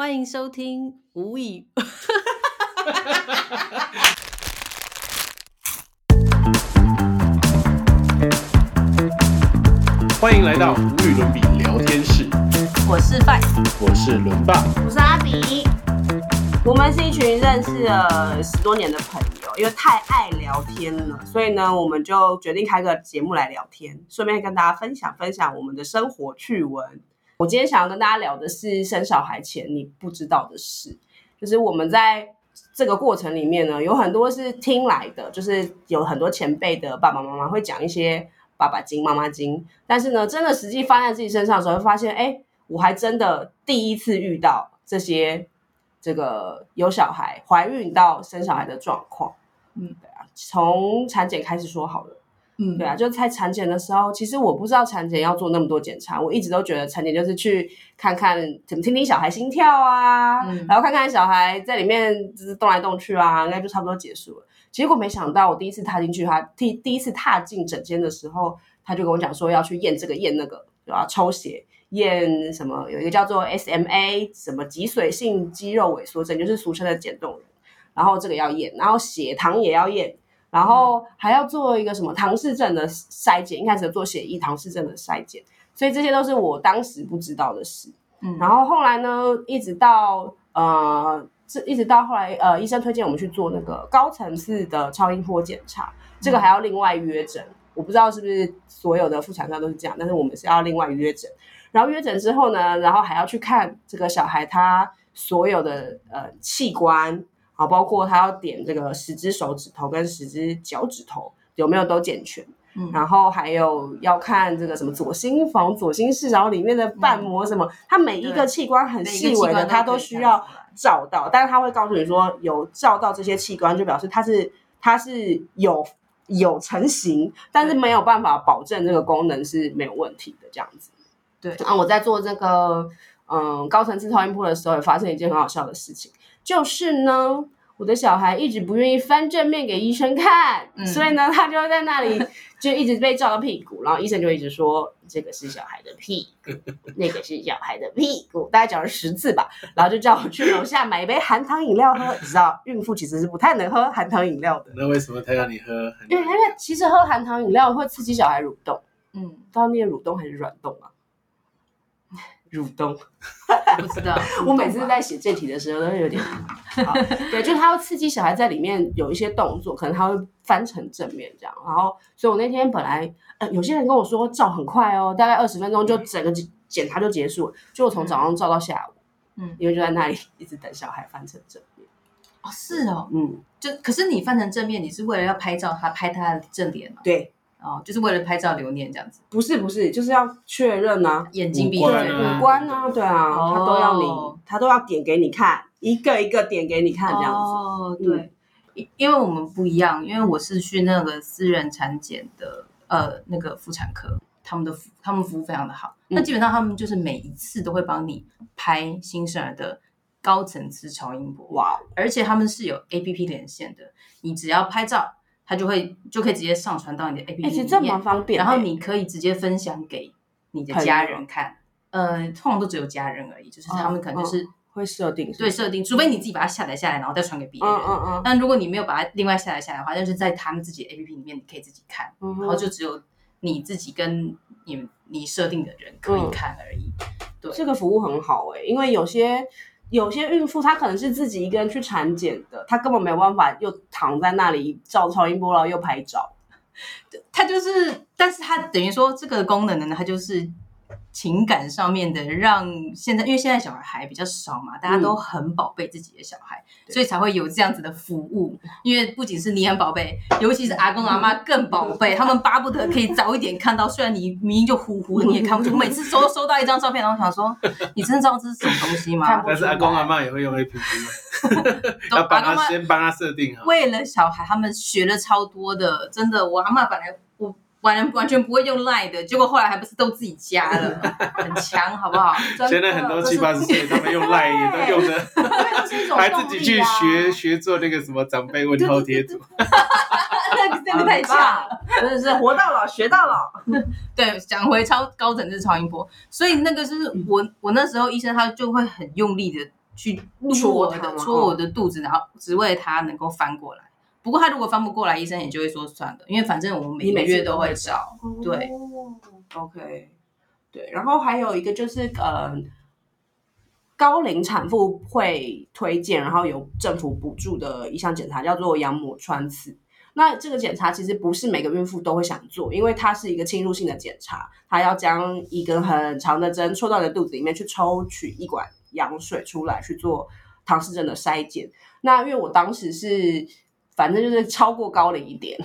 欢迎收听无语。欢迎来到无与伦比聊天室，我是范，我是伦爸。我是阿比，我们是一群认识了十多年的朋友，因为太爱聊天了，所以呢，我们就决定开个节目来聊天，顺便跟大家分享分享我们的生活趣闻。我今天想要跟大家聊的是生小孩前你不知道的事，就是我们在这个过程里面呢，有很多是听来的，就是有很多前辈的爸爸妈妈会讲一些爸爸经、妈妈经，但是呢，真的实际发生在自己身上的时候，会发现，哎，我还真的第一次遇到这些这个有小孩、怀孕到生小孩的状况。嗯，对啊，从产检开始说好了。嗯对啊，就在产检的时候，其实我不知道产检要做那么多检查，我一直都觉得产检就是去看看，怎么听听小孩心跳啊，嗯然后看看小孩在里面就是动来动去啊，应该就差不多结束了。结果没想到，我第一次踏进去，他第第一次踏进诊间的时候，他就跟我讲说要去验这个验那个，对吧？抽血验什么？有一个叫做 SMA，什么脊髓性肌肉萎缩症，就是俗称的减动人。然后这个要验，然后血糖也要验，然后还要做一个什么唐氏症的筛检，一开始做血液唐氏症的筛检，所以这些都是我当时不知道的事。嗯然后后来呢，一直到呃，这一直到后来呃，医生推荐我们去做那个高层次的超音波检查，这个还要另外约诊。我不知道是不是所有的妇产科都是这样，但是我们是要另外约诊。然后约诊之后呢，然后还要去看这个小孩他所有的呃器官，好，包括他要点这个十只手指头跟十只脚趾头有没有都健全。嗯然后还有要看这个什么左心房、左心室，然后里面的瓣膜什么，它每一个器官很细微的，它都需要照到，但是他会告诉你说有照到这些器官，就表示它是它是有有成型，但是没有办法保证这个功能是没有问题的这样子。对啊，我在做这个嗯高层次超音波的时候，也发生一件很好笑的事情，就是呢。我的小孩一直不愿意翻正面给医生看，嗯所以呢，他就在那里 就一直被照到屁股，然后医生就一直说这个是小孩的屁股，那个是小孩的屁股，大概讲了十次吧，然后就叫我去楼下买一杯含糖饮料喝。你知道，孕妇其实是不太能喝含糖饮料的，那为什么他要你喝？因为因为其实喝含糖饮料会刺激小孩蠕动，嗯，不知道那个蠕动还是软动啊？蠕动。不知道。我每次在写这题的时候都会有点，好对，就是他会刺激小孩在里面有一些动作，可能他会翻成正面这样。然后，所以我那天本来，呃，有些人跟我说照很快哦，大概二十分钟就整个检检查就结束了，就我从早上照到下午，嗯因为就在那里一直等小孩翻成正面，哦，是哦，嗯，就可是你翻成正面，你是为了要拍照他拍他的正脸嘛？对，哦，就是为了拍照留念这样子，不是不是，就是要确认啊，眼睛闭五嘴对，啊五官啊，对啊，哦。他都要你，他都要点给你看，一个一个点给你看这样子，哦，嗯。对，因因为我们不一样，因为我是去那个私人产检的，呃，那个妇产科，他们的服他们服务非常的好。那嗯基本上他们就是每一次都会帮你拍新生儿的高层次超音波，哇哦，而且他们是有 A P P 连线的，你只要拍照，它就会就可以直接上传到你的 A P 哎，P 里其实这蛮面，然后你可以直接分享给你的家人看。呃，通常都只有家人而已，就是他们可能就是会设定对设定，除非你自己把它下载下来，然后再传给别人。嗯嗯嗯但如果你没有把它另外下载下来的话，那就是在他们自己的 A P P 里面，你可以自己看，嗯，然后就只有你自己跟你你设定的人可以看而已。对这个服务很好哎、因为有些有些孕妇她可能是自己一个人去产检的，她根本没有办法又躺在那里照超音波，然后又拍照。她就是，但是她等于说这个功能呢，她就是情感上面的，让现在因为现在小孩还比较少嘛，大家都很宝贝自己的小孩，所以才会有这样子的服务。因为不仅是你很宝贝，尤其是阿公阿妈更宝贝，他们巴不得可以早一点看到。虽然你明明就糊糊的，你也看不出。每次收收到一张照片，然后想说，你真的知道这是什么东西吗？但是阿公阿妈也会用 A P P 要帮阿公妈他先帮他设定好。为了小孩，他们学了超多的，真的。我阿妈本来我完完全不会用 Line 的，结果后来还不是都自己加了，很强，好不好？现在很多七八十岁，他们用 Line 也都用的，还自己去学学做那个什么长辈问候贴图。那个真的太强了。真的是活到老学到老。对，讲回超高层次超音波，所以那个就是我我那时候医生他就会很用力的去撸戳我的戳我的肚子，然后只为了它能够翻过来。不过他如果翻不过来，医生也就会说算了，因为反正我们每每月都都会会照。对哦，OK，对，然后还有一个就是呃，高龄产妇会推荐，然后有政府补助的一项检查叫做羊膜穿刺。那这个检查其实不是每个孕妇都会想做，因为它是一个侵入性的检查，它要将一根很长的针戳到你的肚子里面去抽取一管羊水出来去做唐氏症的筛检。那因为我当时是反正就是超过高龄一点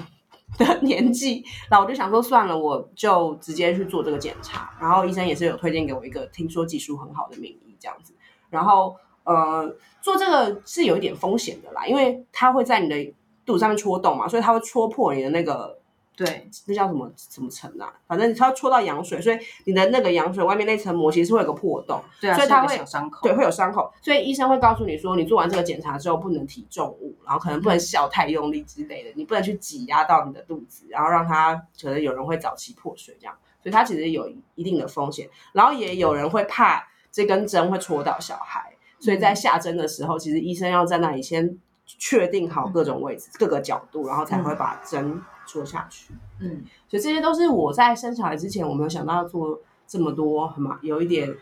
的 年纪，然后我就想说算了，我就直接去做这个检查。然后医生也是有推荐给我一个听说技术很好的名医这样子。然后呃，做这个是有一点风险的啦，因为它会在你的肚子上面戳洞嘛，所以它会戳破你的那个对，那叫什么什么层啊？反正它会戳到羊水，所以你的那个羊水外面那层膜其实会有个破洞。对啊，所以它会有伤口。对，会有伤口，所以医生会告诉你说，你做完这个检查之后不能提重物，然后可能不能笑太用力之类的，你不能去挤压到你的肚子，然后让它可能有人会早期破水这样，所以它其实有一定的风险。然后也有人会怕这根针会戳到小孩，所以在下针的时候，其实医生要在那里先确定好各种位置、各个角度，然后才会把针戳下去。嗯，所以这些都是我在生小孩之前，我没有想到要做这么多，很麻，有一点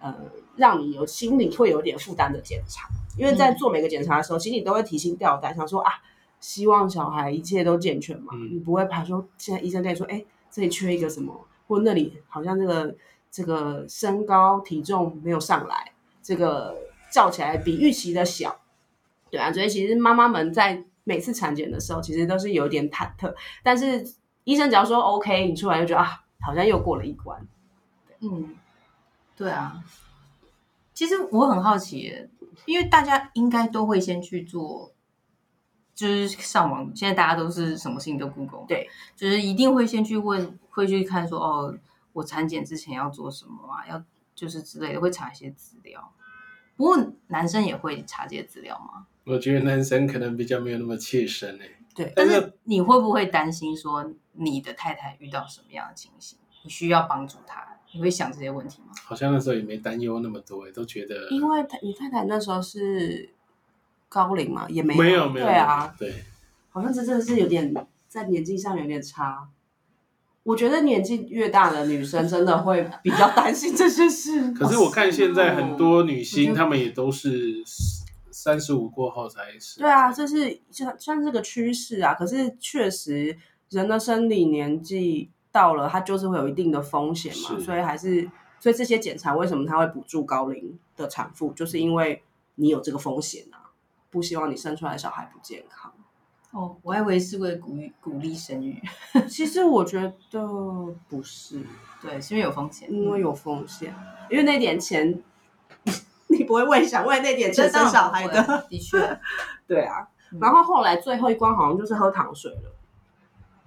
呃，让你有心里会有点负担的检查。因为在做每个检查的时候，心里都会提心吊胆，想说啊，希望小孩一切都健全嘛，嗯你不会怕说现在医生跟你说，哎，这里缺一个什么，或那里好像这个这个身高体重没有上来，这个照起来比预期的小，对啊，所以其实妈妈们在每次产检的时候，其实都是有点忐忑，但是医生只要说 OK，你出来就觉得啊，好像又过了一关。嗯，对啊。其实我很好奇，因为大家应该都会先去做，就是上网，现在大家都是什么事情都 Google，嘛对，就是一定会先去问，会去看说哦，我产检之前要做什么啊，要就是之类的，会查一些资料。不过男生也会查这些资料吗？我觉得男生可能比较没有那么切身诶。对但但是是你会不会担心说你的太太遇到什么样的情形，你需要帮助她？你会想这些问题吗？好像那时候也没担忧那么多诶，都觉得因为他你太太那时候是高龄嘛，也没没有没有对啊，，对，好像这真的是有点在年纪上有点差。我觉得年纪越大的女生真的会比较担心这些事。可是我看现在很多女星，她们也都是三十五过后才是。对啊，这是算算是个趋势啊。可是确实，人的生理年纪到了，它就是会有一定的风险嘛，所以还是所以这些检查为什么它会补助高龄的产妇，就是因为你有这个风险啊，不希望你生出来的小孩不健康。哦，我还以为是为了鼓励鼓励生育，其实我觉得不是，对，是因为有风险，因为有风险，因为那点钱，你不会为想为那点钱生小孩的。的确，对啊，嗯然后后来最后一关好像就是喝糖水了。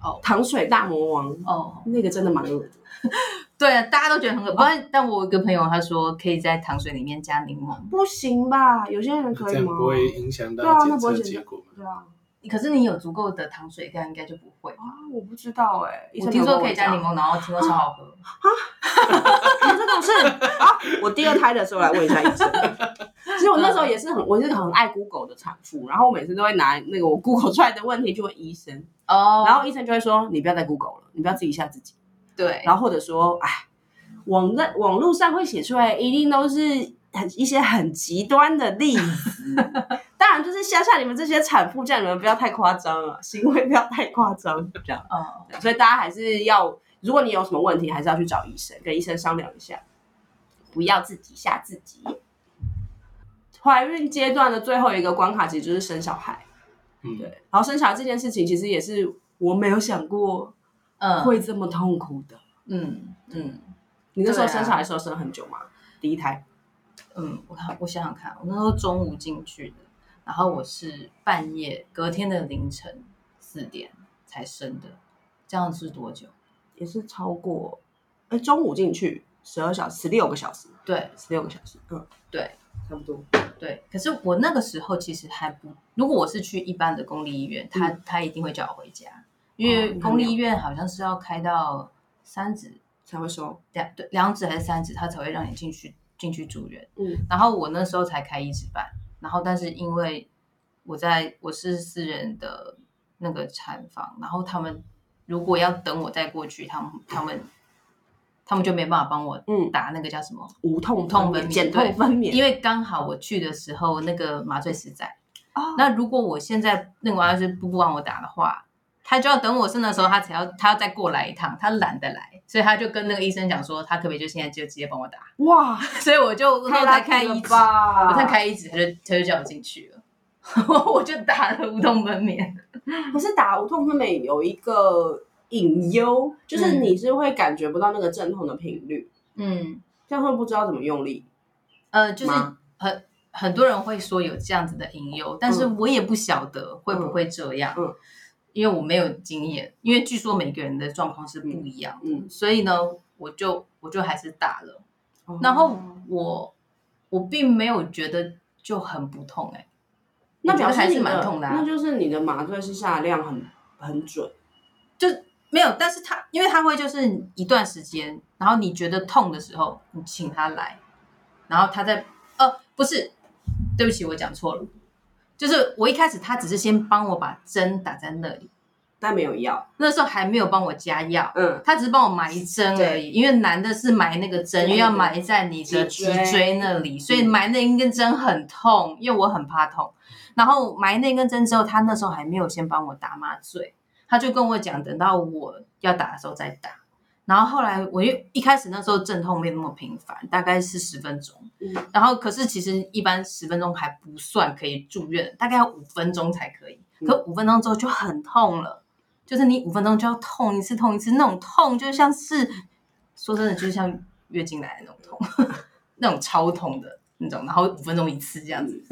哦糖水大魔王，哦，那个真的蛮恶的。对，啊大家都觉得很恶，不然但我有一个朋友他说可以在糖水里面加柠檬，不行吧？有些人可以吗？不会影响对啊到检测那不会检测结果？对啊，可是你有足够的糖水量，应该就不会。啊，我不知道哎、医我听说可以加柠檬，然后听说超好喝。我讲，有这种事啊！我第二胎的时候来问一下医生。其实我那时候也是很，我是个很爱 Google 的产妇，然后我每次都会拿那个我 Google 出来的问题去问医生，哦然后医生就会说你不要再 Google 了，你不要自己吓自己。对，然后或者说，哎，网在网络上会写出来，一定都是很一些很极端的例子。当然，就是吓吓你们这些产妇，叫你们不要太夸张了，行为不要太夸张，这样。哦，所以大家还是要，如果你有什么问题，还是要去找医生，跟医生商量一下，不要自己吓自己。怀孕阶段的最后一个关卡，其实就是生小孩。嗯，对，然后生小孩这件事情，其实也是我没有想过嗯，会这么痛苦的。嗯嗯你那时候生小孩的时候生很久吗？第一胎嗯，我看我想想看，我那时候中午进去的，然后我是半夜隔天的凌晨四点才生的，这样是多久？也是超过，哎，中午进去十二小时，十六个小时，对十六个小时，嗯，对差不多。对，可是我那个时候其实还不，如果我是去一般的公立医院，他他一定会叫我回家，因为哦公立医院好像是要开到三指才会收。两对两指还是三指，他才会让你进去进去住院，嗯然后我那时候才开一指半，然后但是因为我在我是私人的那个产房，然后他们如果要等我再过去，他们他们他们就没办法帮我嗯，打那个叫什么，无痛痛分娩减痛分娩，因为刚好我去的时候那个麻醉师在。哦那如果我现在那个麻醉师不不帮我打的话，他就要等我生的时候，他才要他要再过来一趟，他懒得来，所以他就跟那个医生讲说，他可不可以就现在就直接帮我打，哇，所以我就那时候才开一指，吧我才开一指，他就他就叫我进去了，我就打了无痛分娩。可是打无痛分娩有一个隐忧，就是嗯。你是会感觉不到那个阵痛的频率，嗯，这样会不知道怎么用力。呃，就是很很多人会说有这样子的隐忧，但是我也不晓得会不会这样，嗯嗯因为我没有经验，因为据说每个人的状况是不一样的，嗯，所以呢，我就我就还是打了，然后我我并没有觉得就很不痛、欸，哎，那表我觉得还是蛮痛的啊那就是你的麻醉是下的量很很准。就没有，但是他因为他会就是一段时间，然后你觉得痛的时候，你请他来，然后他在呃不是，对不起，我讲错了，就是我一开始他只是先帮我把针打在那里，但没有药，那时候还没有帮我加药。嗯，他只是帮我埋针而已，因为男的是埋那个针，因为要埋在你的脊椎那里，所以埋那一根针很痛，因为我很怕痛。然后埋那根针之后，他那时候还没有先帮我打麻醉，他就跟我讲，等到我要打的时候再打。然后后来我又一开始那时候阵痛没那么频繁，大概是十分钟。嗯然后可是其实一般十分钟还不算可以住院，大概要五分钟才可以。嗯可五分钟之后就很痛了，就是你五分钟就要痛一次，痛一次，那种痛就像是说真的，就是像月经来的那种痛，那种超痛的那种，然后五分钟一次这样子，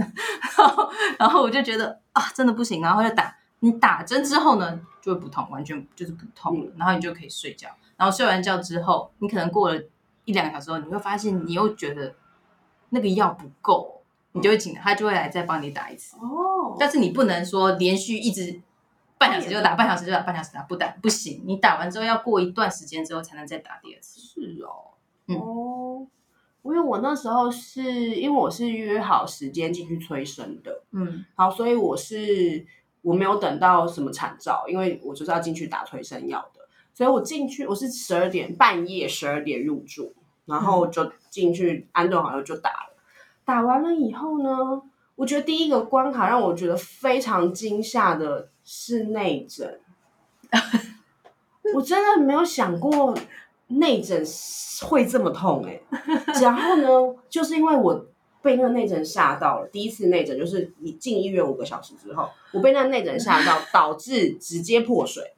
然后然后我就觉得啊，真的不行，然后就打。你打针之后呢，就会不痛，完全就是不痛了，然后你就可以睡觉。然后睡完觉之后，你可能过了一两个小时后，你会发现你又觉得那个药不够，你就会请他就会来再帮你打一次。哦但是你不能说连续一直半小时就打，半小时就打，半小时打不打不行。你打完之后要过一段时间之后才能再打第二次。是哦，嗯哦，因为我那时候是因为我是约好时间进去催生的，嗯好，所以我是我没有等到什么产兆，因为我就是要进去打催生药的，所以我进去我是十二点半夜十二点入住，然后就进去安顿好了就打了。打完了以后呢，我觉得第一个关卡让我觉得非常惊吓的是内诊，我真的没有想过内诊会这么痛哎、然后呢，就是因为我被那个内诊吓到了，第一次内诊就是你进医院五个小时之后，我被那个内诊吓到，导致直接破水，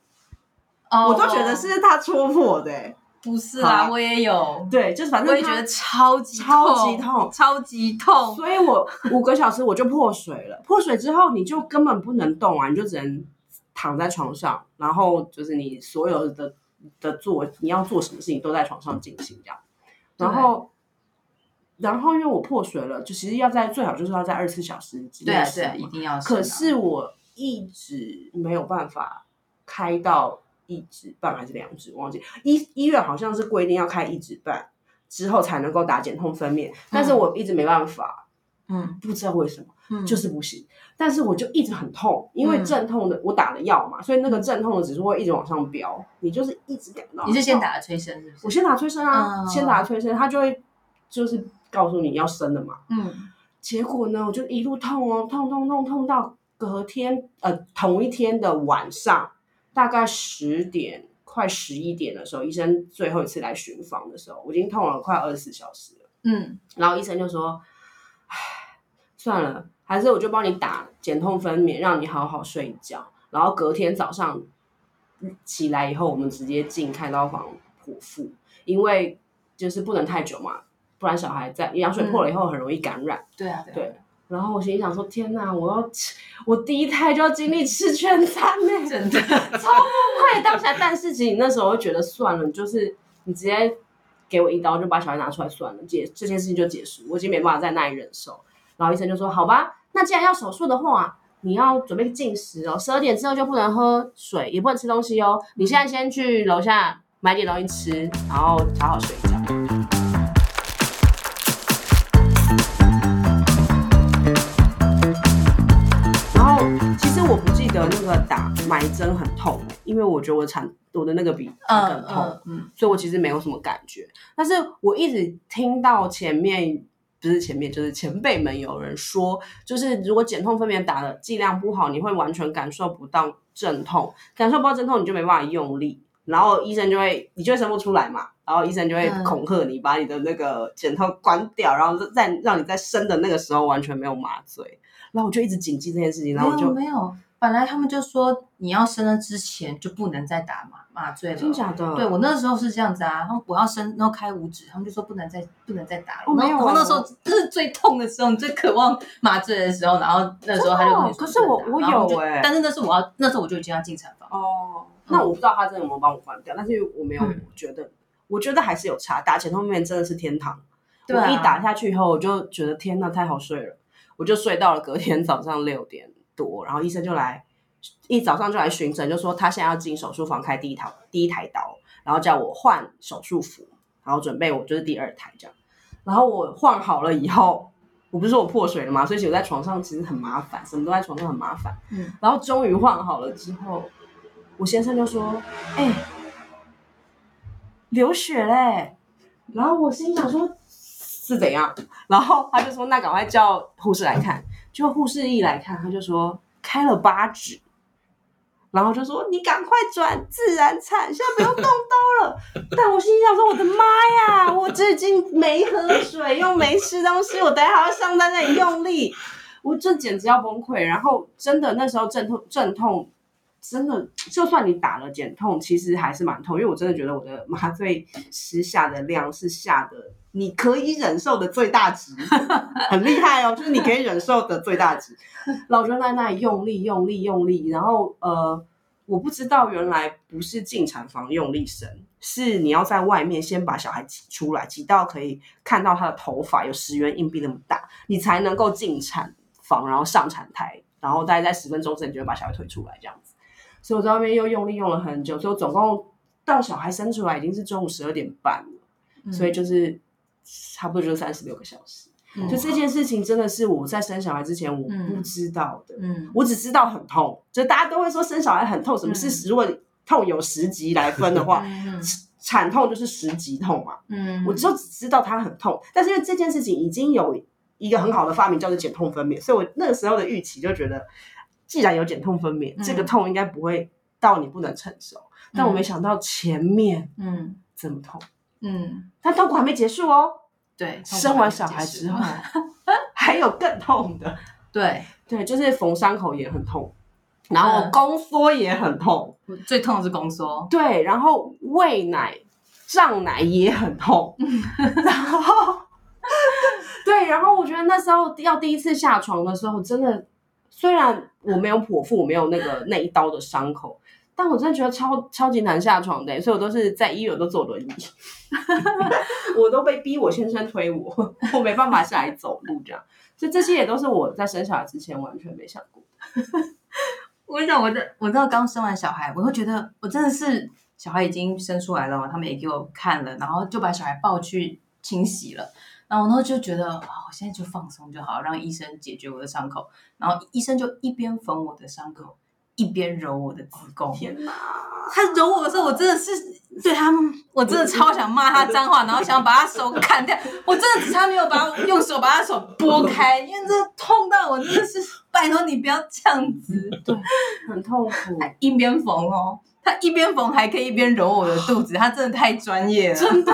哦我都觉得是他戳破的、欸。不是好啊啊？我也有，对，就是反正他我也觉得超级超级痛超级痛。所以我五个小时我就破水了。破水之后，你就根本不能动啊，你就只能躺在床上，然后就是你所有的的做你要做什么事情都在床上进行这样。然后，然后因为我破水了，就其实要在最好就是要在二十四小时之对啊对啊，内死嘛一定要啊。可是我一直没有办法开到一指半还是两指，忘记医医院好像是规定要开一指半之后才能够打减痛分娩，但是我一直没办法，嗯不知道为什么，嗯，就是不行。但是我就一直很痛，因为镇痛的我打了药嘛，所以那个镇痛的指数会一直往上飙，你就是一直感到。你是先？打了催生是不是？我先打催生啊，嗯先打催生，他就会就是告诉你要生了嘛。嗯结果呢，我就一路痛哦，痛痛痛痛到隔天呃同一天的晚上，大概十点快十一点的时候，医生最后一次来巡房的时候，我已经痛了快二十四小时了。嗯然后医生就说：“唉，算了，还是我就帮你打减痛分娩，让你好好睡觉。然后隔天早上起来以后，我们直接进开刀房剖腹，因为就是不能太久嘛，不然小孩在羊水破了以后很容易感染。对啊对啊对然后我心里想说：天哪，我要吃，我第一胎就要经历吃全餐呢、真的超崩溃当下，但是其实你那时候会觉得算了，就是你直接给我一刀就把小孩拿出来算了，结这件事情就结束，我已经没办法再耐忍受。然后医生就说：“好吧，那既然要手术的话，你要准备进食哦，十二点之后就不能喝水，也不能吃东西哦。你现在先去楼下买点东西吃，然后好好睡觉。”埋针很痛，因为我觉得我产我的那个比它更痛，嗯嗯所以我其实没有什么感觉。但是我一直听到前面不是前面，就是前辈们有人说，就是如果减痛分娩打的剂量不好，你会完全感受不到阵痛，感受不到阵痛，你就没办法用力，然后医生就会你就会生不出来嘛，然后医生就会嗯恐吓你，把你的那个减痛关掉，然后再让你在生的那个时候完全没有麻醉。然后我就一直谨记这件事情，然后我没就有没有，本来他们就说你要生了之前就不能再打麻麻醉了。真假的？对我那时候是这样子啊，他们我要生，然后开五指，他们就说不能再不能再打了。哦没有那时候这是最痛的时候，你最渴望麻醉的时候，然后那时候他就跟你说可是我我有欸但是那是我要那时候我就已经要进产房。哦，那我不知道他真的有没有帮我关掉，但是我没有嗯觉得，我觉得还是有差。打前后面真的是天堂，对啊我一打下去以后，我就觉得天呐，太好睡了，我就睡到了隔天早上六点多，然后医生就来，一早上就来巡诊，就说他现在要进手术房开第一台第一台刀，然后叫我换手术服，然后准备我就是第二台这样，然后我换好了以后。我不是说我破水了吗？所以其实我在床上其实很麻烦，什么都在床上很麻烦。嗯，然后终于换好了之后，我先生就说：“哎、流血嘞！”然后我心想说：“是怎样？”然后他就说：“那赶快叫护士来看。”就护士一来看，他就说开了八指，然后就说：“你赶快转自然产，现在不用动刀了。”但我心想说：“我的妈呀，我最近没喝水，又没吃东西，我等下还要上在那里用力。”我这简直要崩溃。然后真的那时候阵痛阵痛，真的就算你打了减痛，其实还是蛮痛，因为我真的觉得我的麻醉施下的量是下的你可以忍受的最大值，很厉害哦，就是你可以忍受的最大值。老就在那里用力用力用力，然后呃，我不知道原来不是进产房用力生，是你要在外面先把小孩挤出来，挤到可以看到他的头发有十元硬币那么大，你才能够进产房，然后上产台，然后大概在十分钟之内就会把小孩推出来这样子。所以我在外面又用力用了很久，所以我总共到小孩生出来已经是中午十二点半了，所以就是差不多就是三十六个小时。嗯就这件事情真的是我在生小孩之前我嗯。不知道的，嗯。我只知道很痛，就大家都会说生小孩很痛，什么是如果痛有十级来分的话，嗯。产痛就是十级痛嘛。嗯。我就只知道它很痛，但是因为这件事情已经有一个很好的发明叫做减痛分娩，所以我那个时候的预期就觉得，既然有减痛分娩，嗯这个痛应该不会到你不能承受。但我没想到前面嗯。这么痛，嗯，但痛苦还没结束哦，对，生完小孩之后还有更痛的。对，对，就是缝伤口也很痛，然后嗯。宫缩也很痛，我最痛的是宫缩，对，然后喂奶、胀奶也很痛，然后对，然后我觉得那时候要第一次下床的时候，真的虽然我没有剖腹，我没有那个那一刀的伤口。但我真的觉得超超级难下床的，所以我都是在医院都坐轮椅，我都被逼我先生推我，我没办法下来走路这样，所以这些也都是我在生小孩之前完全没想过的。我跟你讲，我在我知道刚生完小孩，我会觉得我真的是小孩已经生出来了嘛，他们也给我看了，然后就把小孩抱去清洗了，然后我那时候就觉得啊、我现在就放松就好，让医生解决我的伤口，然后医生就一边缝我的伤口，一边揉我的子宫。天哪！他揉我的时候，我真的是对他，我真的超想骂他脏话，然后想把他手砍掉。我真的只差没有把用手把他手拨开，因为这痛到我真的是，拜托你不要这样子。对，很痛苦，他一边缝哦，他一边缝还可以一边揉我的肚子，他真的太专业了。真的。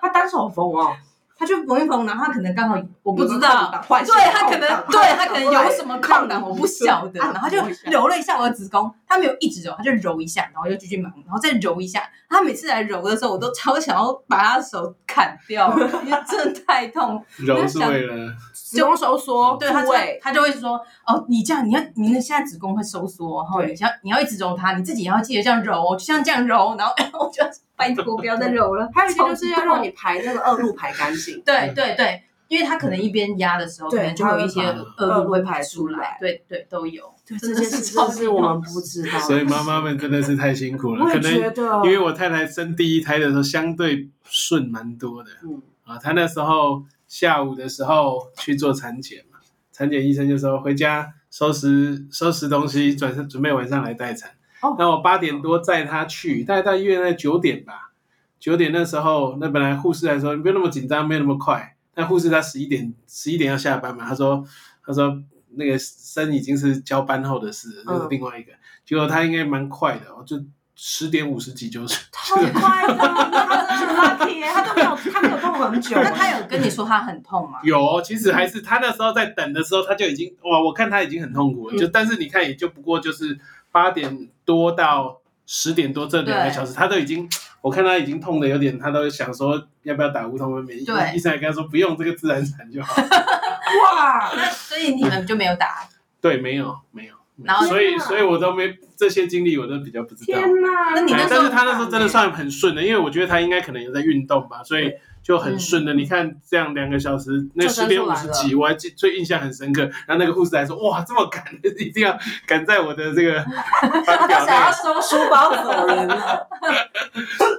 他单手缝哦，他就缝一缝，然后他可能刚好我不知道对他可能对他可能有什么空档我不晓 得，啊然后他就揉了一下我的子宫，他没有一直揉，他就揉一下，然后又继续忙，然后再揉一下。他每次来揉的时候，我都超想要把他手砍掉，因为真的太痛。揉是为了子宫收缩，对，他就部位他就会说，哦，你这样，你要你那现在子宫会收缩，然后你要你要一直揉它，你自己也要记得这样揉哦，就像这样揉，然后 我就拜托不要再揉了。还有一个就是要让你。排那个恶露排干净。对对对，因为他可能一边压的时候，可对能就会有一些恶露会排排出来。对对，都有。对，这件事是超真的是我们不知道。所以妈妈们真的是太辛苦了，可能觉得，因为我太太生第一胎的时候相对顺蛮多的嗯，啊，她那时候下午的时候去做产检嘛，产检医生就说回家收拾收拾东西，转身准备晚上来待产。哦那我八点多载他去，大概到医院在九点吧。九点那时候，那本来护士还说你不要那么紧张，没有那么快。但护士他十一点十一点要下班嘛，他说他说那个生已经是交班后的事了，那是嗯另外一个。结果他应该蛮快的，我，就十点五十几就是。太快了，那他真的很 lucky 耶，他都没有他没有痛很久。那他有跟你说他很痛吗？有哦，其实还是他那时候在等的时候，他就已经哇，我看他已经很痛苦了。嗯就但是你看，也就不过就是八点多到十点多这两个小时，他都已经，我看他已经痛的有点，他都想说要不要打无痛分娩。对医生还跟他说不用，这个自然产就好。哇，那所以你们就没有打，对，没有没有，然后所以所以我都没这些经历，我都比较不知道。天哪！哎那你那但是他那时候真的算很顺的，因为我觉得他应该可能有在运动吧，所以就很顺的。你看这样两个小时，那十点五十几，我还记最印象很深刻。然后那个护士还说：“哇，这么赶，一定要赶在我的这个 他表想要。收书包走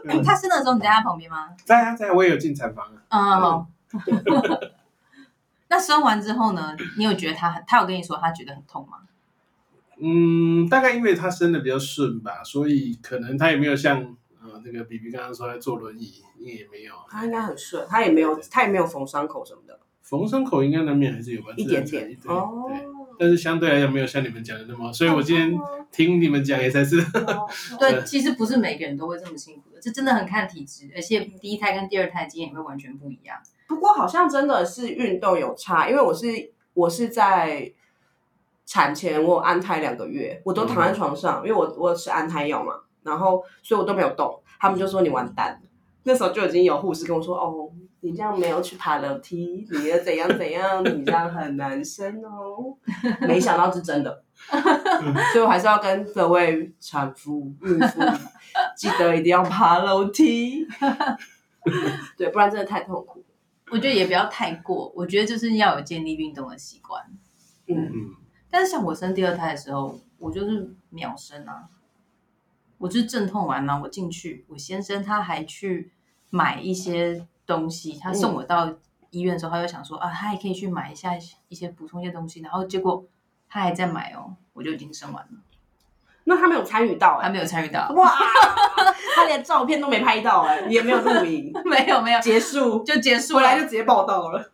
人他生的时候你在他旁边吗？”在啊，在啊，我也有进产房啊。嗯。那生完之后呢？你有觉得他很？他有跟你说他觉得很痛吗？嗯，大概因为他生的比较顺吧，所以可能他也没有像呃那个 B B 刚刚说在坐轮椅，也没有。他应该很顺，他也没有他也没有缝伤口什么的，缝伤口应该难免还是有吧，一点点对哦。对。但是相对来讲没有像你们讲的那么，所以我今天 听你们讲也才是。对，对其实不是每个人都会这么辛苦的，这真的很看体质，而且第一胎跟第二胎经验也会完全不一样。不过好像真的是运动有差，因为我是我是在产前我有安胎两个月，我都躺在床上，因为我我吃安胎药嘛，然后所以我都没有动，他们就说你完蛋了。那时候就已经有护士跟我说，哦，你这样没有去爬楼梯，你要怎样怎样，你这样很难生哦。没想到是真的，所以我还是要跟各位产妇、孕妇记得一定要爬楼梯，对，不然真的太痛苦。我觉得也不要太过，我觉得就是要有建立运动的习惯。嗯，嗯，但是像我生第二胎的时候，我就是秒生啊，我就是阵痛完了，我进去，我先生他还去买一些东西，他送我到医院的时候，他就想说啊，他还可以去买一下一些补充一些东西，然后结果他还在买哦，我就已经生完了，那他没有参与到哎、他没有参与到，哇，他连照片都没拍到哎、也没有录影，没有没有，结束就结束了回来就。直接报道了，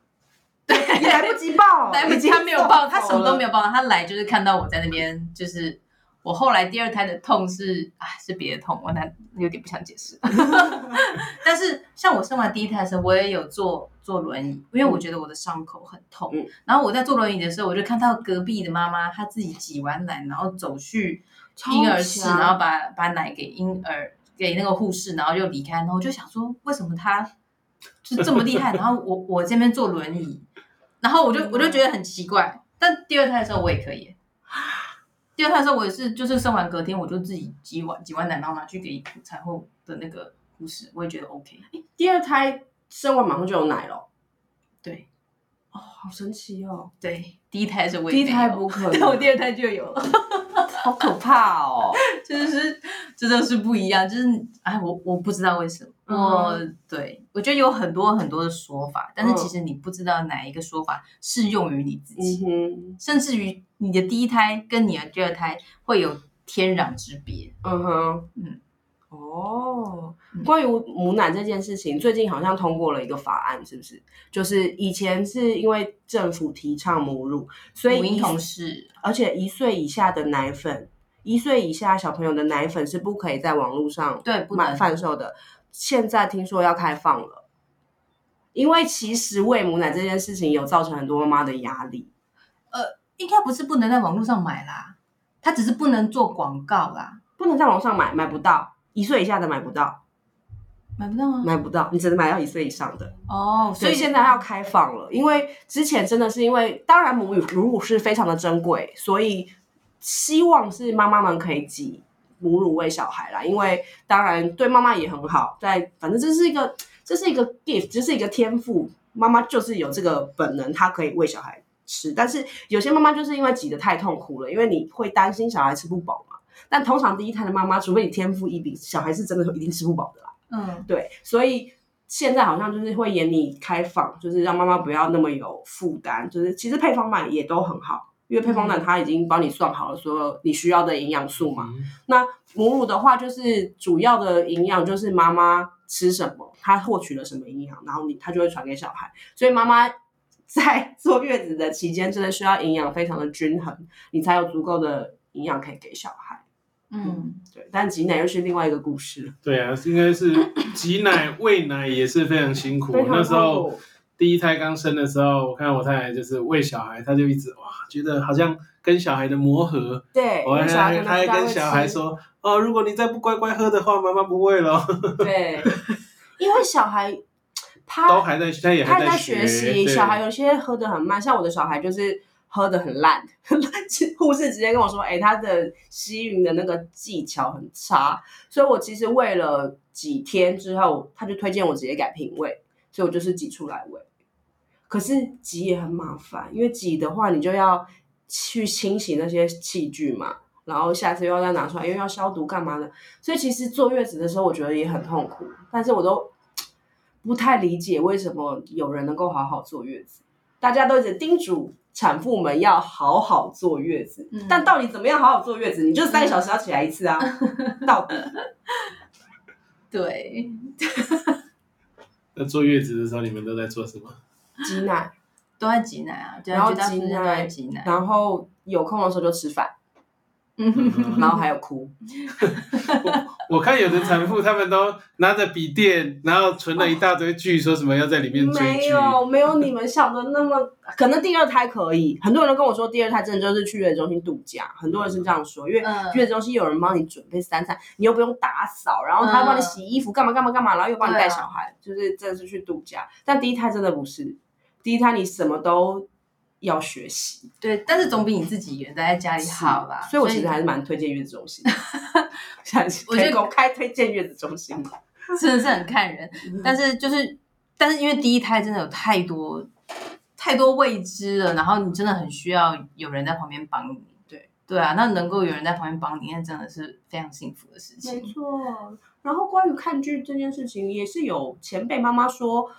对，也来不及报，来不及，他没有报，他什么都没有。有报，他来就是看到我在那边，就是我后来第二胎的痛是啊是别的痛，我难有点不想解释。但是像我生完第一胎的时候，我也有坐坐轮椅，因为我觉得我的伤口很痛。嗯然后我在坐轮椅的时候，我就看到隔壁的妈妈，她自己挤完奶，然后走去婴儿室，然后把把奶给婴儿给那个护士，然后就离开。然后我就想说，为什么她就是这么厉害？然后我我这边坐轮椅，然后我就我就觉得很奇怪。但第二胎的时候我也可以。第二胎的时候我也是，就是生完隔天我就自己挤完挤完奶，然后拿去给产后的那个护士，我也觉得 OK。第二胎生完马上就有奶了，对哦，好神奇哦！对，第一胎是我也第一胎有不可 但我能，第二胎就有了。好可怕哦！就是真的是不一样，就是哎，我我不知道为什么，嗯我对我觉得有很多很多的说法，但是嗯其实你不知道哪一个说法适用于你自嗯己，嗯，甚至于你的第一胎跟你的第二胎会有天壤之别。嗯哼，嗯，哦嗯，关于母奶这件事情，最近好像通过了一个法案，是不是？就是以前是因为政府提倡母乳，所以母婴同事，而且一岁以下的奶粉，一岁以下小朋友的奶粉是不可以在网络上买对不能贩售的。现在听说要开放了，因为其实喂母奶这件事情有造成很多妈妈的压力。呃应该不是不能在网络上买啦，它只是不能做广告啦，不能在网上买，买不到，一岁以下的买不到，买不到吗？买不到，你只能买到一岁以上的。哦，所以现在要开放了，因为之前真的是因为，当然母乳乳乳是非常的珍贵，所以希望是妈妈们可以挤母乳喂小孩啦，因为当然对妈妈也很好，在反正这是一个这是一个 gift，这是一个天赋，妈妈就是有这个本能，她可以喂小孩吃，但是有些妈妈就是因为挤得太痛苦了，因为你会担心小孩吃不饱嘛。但通常第一胎的妈妈，除非你天赋异禀，小孩是真的一定吃不饱的啦。嗯，对，所以现在好像就是会严你开放，就是让妈妈不要那么有负担。就是其实配方买也都很好，因为配方奶它已经帮你算好了所有你需要的营养素嘛。嗯那母乳的话，就是主要的营养就是妈妈吃什么，她获取了什么营养，然后你她就会传给小孩。所以妈妈在 坐月子的期间，真的需要营养非常的均衡，你才有足够的营养可以给小孩。嗯，对，但挤奶又是另外一个故事了，对啊，应该是挤奶喂奶也是非常辛苦。那时候第一胎刚生的时候，我看我太太就是喂小孩，她就一直哇，觉得好像跟小孩的磨合。对，我还还还跟小孩，说，哦，如果你再不乖乖喝的话，妈妈不喂了。对，因为小孩他都还在，他也还在学习，小孩有些喝的很慢，像我的小孩就是喝的很烂，护士直接跟我说，哎、他的吸吮的那个技巧很差，所以我其实喂了几天之后，他就推荐我直接改瓶喂，所以我就是挤出来喂。可是挤也很麻烦，因为挤的话，你就要去清洗那些器具嘛，然后下次又要再拿出来，又要消毒干嘛的，所以其实坐月子的时候，我觉得也很痛苦，但是我都不太理解为什么有人能够好好坐月子。大家都一直叮嘱产妇们要好好坐月子，嗯但到底怎么样好好坐月子？你就三个小时要起来一次啊，到底对，那坐月子的时候，你们都在做什么？挤奶，都在挤奶啊，然后挤奶挤奶，然后有空的时候就吃饭，嗯，然后还有哭。我看有的产妇他们都拿着笔电，然后存了一大堆剧，说什么要在里面追没。有没有你们想的那么，可能第二胎可以，很多人都跟我说第二胎真的就是去月子中心度假，很多人是这样说，因为嗯月子中心有人帮你准备三餐，你又不用打扫，然后他帮你洗衣服，干嘛干嘛干嘛，然后又帮你带小孩，就是真的是去度假。但第一胎真的不是，第一胎你什么都要学习，对，但是总比你自己一个人待在家里好吧？所以我其实还是蛮推荐月子中心的，我觉得公开推荐月子中心。真的是很看人，嗯但是就是，但是因为第一胎真的有太多太多未知了，然后你真的很需要有人在旁边帮你。对对啊，那能够有人在旁边帮你，那真的是非常幸福的事情没情。错，然后关于看剧这件事情，也是有前辈妈妈说，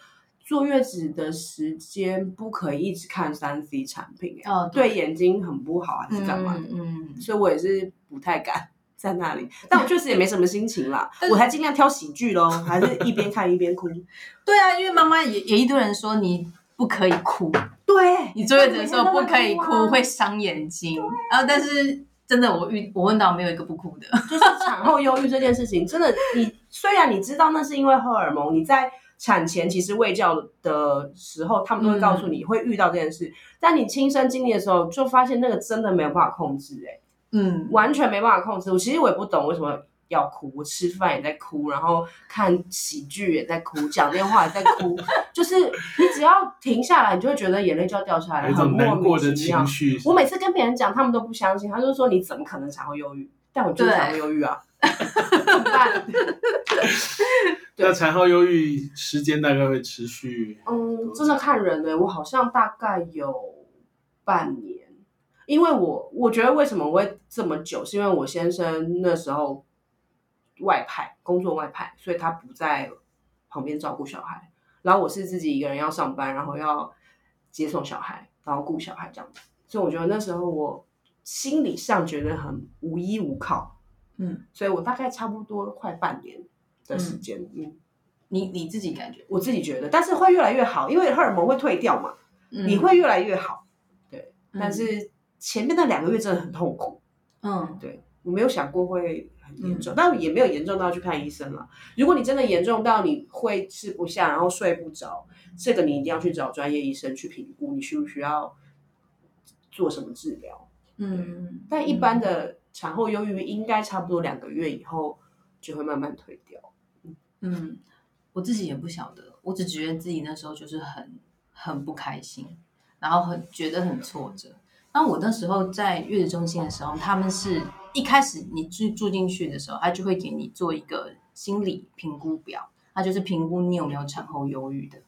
坐月子的时间不可以一直看三 C 产品、欸，哦对眼睛很不好，还是干嘛的？嗯嗯，所以我也是不太敢 在那里，但我确实也没什么心情啦我还尽量挑喜剧喽，还是一边看一边哭。对啊，因为妈妈也也一堆人说你不可以哭，对，你坐月子的时候不可以哭，啊会伤眼睛。然后但是真的我遇我问到没有一个不哭的。就是产后忧郁这件事情，真的，你虽然你知道那是因为荷尔蒙，你在产前其实喂教的时候，他们都会告诉你会遇到这件事，但你亲身经历的时候，就发现那个真的没有办法控制、欸，嗯，完全没办法控制。我其实我也不懂为什么要哭，我吃饭也在哭，然后看喜剧也在哭，讲电话也在哭，就是你只要停下来，你就会觉得眼泪就要掉下来，很莫难过的名其妙情。绪。我每次跟别人讲，他们都不相信，他就说你怎么可能产后忧郁？但我就是对产后忧郁啊，怎么办？那产后忧郁时间大概会持续，嗯，真的看人呢、我好像大概有半年，因为我我觉得为什么我会这么久，是因为我先生那时候外派工作外派，所以他不在旁边照顾小孩，然后我是自己一个人要上班，然后要接送小孩，然后顾小孩这样子，所以我觉得那时候我心理上觉得很无依无靠，嗯，所以我大概差不多快半年的时间，嗯你你自己感觉，我自己觉得，但是会越来越好，因为荷尔蒙会退掉嘛，嗯你会越来越好。对，嗯但是前面那两个月真的很痛苦。嗯对我没有想过会很严重，但也没有严重到去看医生了。如果你真的严重到你会吃不下，然后睡不着，这个你一定要去找专业医生去评估，你需不需要做什么治疗。嗯，但一般的产后忧郁应该差不多两个月以后就会慢慢退掉。嗯，我自己也不晓得，我只觉得自己那时候就是很很不开心，然后很觉得很挫折。那我那时候在月子中心的时候，他们是一开始你住住进去的时候，他就会给你做一个心理评估表，他就是评估你有没有产后忧郁的。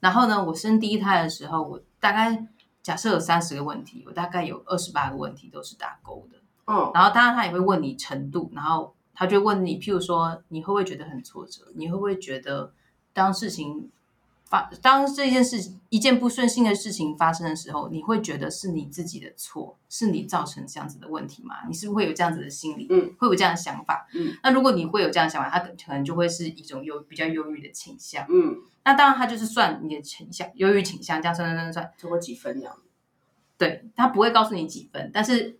然后呢，我生第一胎的时候，我大概假设有三十个问题，我大概有二十八个问题都是打勾的。嗯，然后当然他也会问你程度，然后他就问你，譬如说你会不会觉得很挫折？你会不会觉得当事情发当这件事一件不顺心的事情发生的时候，你会觉得是你自己的错，是你造成这样子的问题吗？你是不是会有这样子的心理？嗯，会有这样的想法？嗯，那如果你会有这样的想法，他可可能就会是一种忧比较忧郁的倾向。嗯，那当然，他就是算你的倾向，忧郁倾向这样算算算算，超过几分这样？对他不会告诉你几分，但是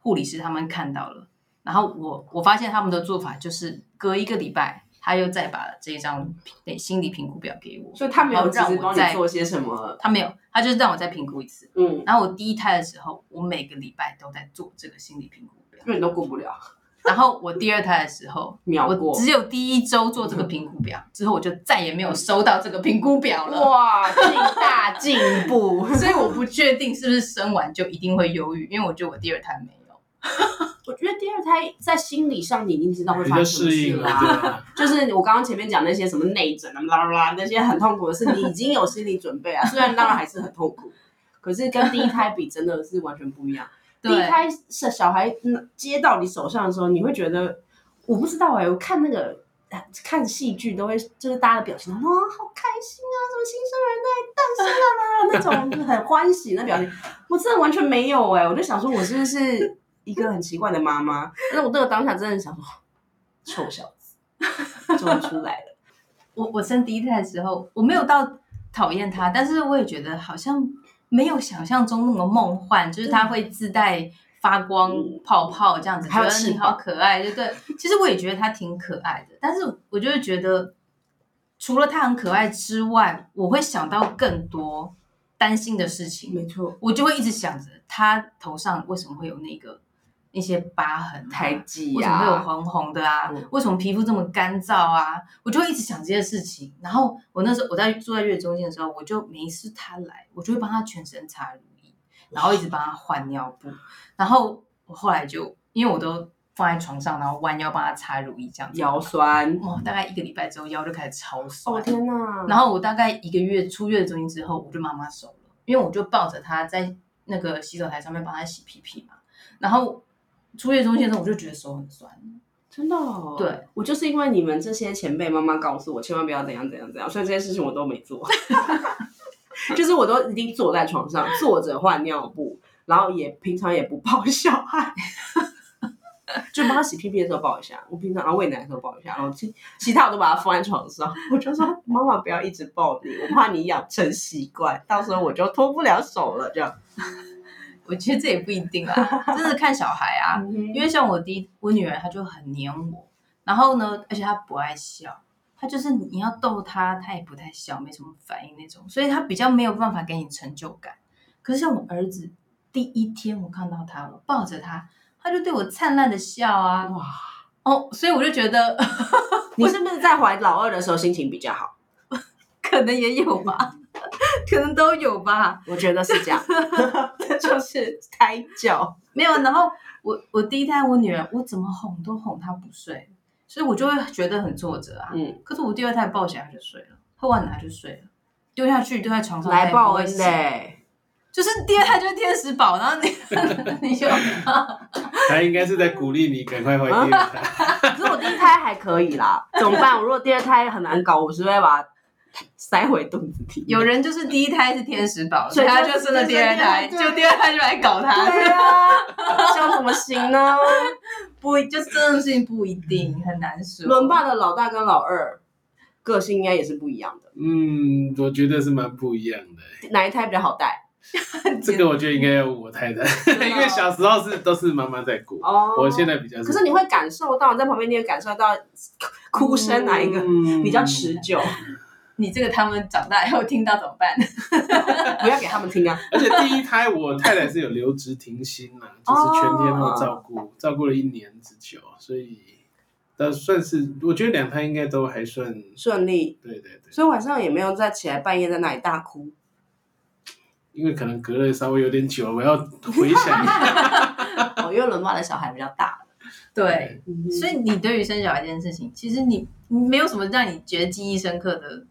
护理师他们看到了，然后我我发现他们的做法就是隔一个礼拜，他又再把这一张评心理评估表给我，所以他没有让我再做些什么？他没有，他就是让我再评估一次。嗯，然后我第一胎的时候，我每个礼拜都在做这个心理评估表。因为你都过不了，然后我第二胎的时候，秒过我只有第一周做这个评估表，之后我就再也没有收到这个评估表了。哇，进大 进步。所以我不确定是不是生完就一定会忧郁，因为我觉得我第二胎没有。我觉得第二胎在心理上你已经知道会发生什么事啦。就是我刚刚前面讲那些什么内诊啊、啦啦啦那些很痛苦的事，你已经有心理准备啊。虽然当然还是很痛苦，可是跟第一胎比，真的是完全不一样。第一，胎是小孩嗯接到你手上的时候，你会觉得，我不知道哎、我看那个看戏剧都会，就是大家的表情，哇，好开心啊，什么新生儿在诞生了啦，那种就很欢喜那表情，我真的完全没有哎、我就想说，我是不是一个很奇怪的妈妈？但是我那个当下真的想说，臭小子，终于出来了。我我生第一胎的时候，我没有到讨厌他，但是我也觉得好像没有想象中那么梦幻，就是他会自带发光泡泡这样子，觉得你好可爱，对对。其实我也觉得他挺可爱的，但是我就会觉得，除了他很可爱之外，我会想到更多担心的事情。没错，我就会一直想着他头上为什么会有那个那些疤痕、啊，胎记为什么会有呀，红红的啊？嗯为什么皮肤这么干燥啊？我就会一直想这些事情。然后我那时候我在住在月子中心的时候，我就每一次他来，我就会帮他全身擦乳液，然后一直帮他换尿布。然后我后来就因为我都放在床上，然后弯腰帮他擦乳液这样子。腰酸。哦，大概一个礼拜之后腰就开始超酸。哦天哪！然后我大概一个月出月子中心之后，我就妈妈手了，因为我就抱着他在那个洗手台上面帮他洗屁屁嘛。然后出月中心的时候，我就觉得手很酸。真的、哦，对我就是因为你们这些前辈妈妈告诉我，千万不要怎样怎样怎样，所以这些事情我都没做。就是我都一定坐在床上坐着换尿布，然后也平常也不抱小孩，就帮他洗屁屁的时候抱一下，我平常然后喂奶的时候抱一下，然后其其他我都把它放在床上。我就说妈妈不要一直抱你，我怕你养成习惯，到时候我就脱不了手了。这样，我觉得这也不一定啊，真的看小孩啊。因为像我弟，我女儿她就很黏我，然后呢，而且她不爱笑，她就是你要逗她，她也不太笑，没什么反应那种，所以她比较没有办法给你成就感。可是像我儿子，第一天我看到他，我抱着他，他就对我灿烂的笑啊，哇，哦，所以我就觉得你是不是在怀老二的时候心情比较好？可能也有吧，可能都有吧。我觉得是这样，就是胎教。没有，然后我我第一胎我女儿，我怎么哄都哄她不睡，所以我就会觉得很挫折啊。嗯，可是我第二胎抱起来她就睡了，喝完奶她就睡了，丢下去丢在床上来抱恩嘞。就是第二胎就是天使宝，然后你 你就他应该是在鼓励你赶快怀第二胎。可是我第一胎还可以啦，怎么办？我如果第二胎很难搞，我是会把它塞回肚子里。有人就是第一胎是天使宝，所以就所以他就生了第二胎，就第二胎就来搞他，对啊，这样怎么行呢？不就是这种事情不一定很难说。轮爸的老大跟老二个性应该也是不一样的，嗯，我觉得是蛮不一样的。哪一胎比较好带？这个我觉得应该要我太太，因为小时候是都是妈妈在顾，哦我现在比较。可是你会感受到，你在旁边你也感受到哭声哪一个嗯比较持久？你这个他们长大以后听到怎么办？不要给他们听啊！而且第一胎我太太是有留职停薪呐、就是全天候照顾，照顾了一年之久，所以但算是我觉得两胎应该都还算顺利，对对对，所以晚上也没有再起来半夜在那里大哭。因为可能隔了稍微有点久，我要回想一下。哦，因为轮爸的小孩比较大，对，所以以你对于生小孩这件事情，其实你你没有什么让你觉得记忆深刻的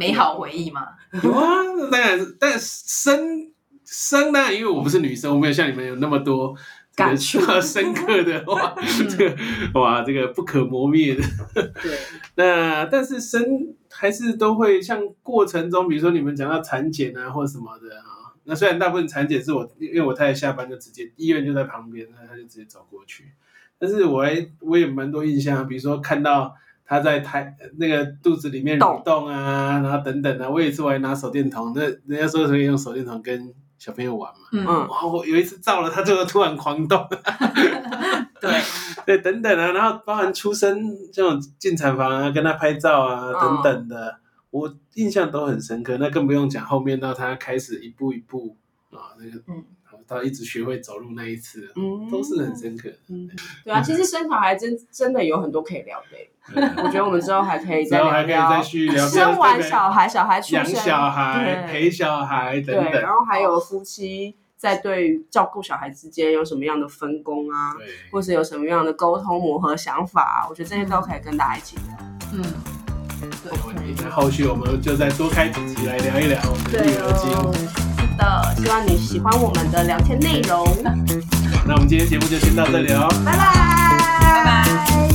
美好回忆吗？有啊，那当然是，但生生呢，因为我不是女生，我没有像你们有那么多这个感触深刻的哇，这个哇，这个不可磨灭的。对，那但是生还是都会像过程中，比如说你们讲到产检啊或什么的啊，那虽然大部分产检是我，因为我太太下班就直接医院就在旁边，那他就直接走过去。但是我还我也蛮多印象，比如说看到他在胎那个肚子里面蠕动。啊，然后等等啊，我有一次我还拿手电筒，那人家说可以用手电筒跟小朋友玩嘛，嗯，然后，我有一次照了，他就突然狂动，对，对，等等啊，然后包含出生这种进产房啊，跟他拍照啊，等等的，我印象都很深刻。那更不用讲后面到他开始一步一步啊，那个，嗯到一直学会走路那一次，嗯都是很深刻的。嗯，对啊，其实生小孩真真的有很多可以聊的欸，我觉得我们之后还可以再聊再聊续聊生完小孩，小孩出养生，小孩、陪小孩等，等然。后还有夫妻在对照顾小孩之间有什么样的分工啊，或是有什么样的沟通磨合想法啊，我觉得这些都可以跟大家一起聊。嗯，没问题。那后续我们就再多开几集来聊一聊我们的育儿经。希望你喜欢我们的聊天内容。那我们今天节目就先到这里哦，拜拜，拜拜。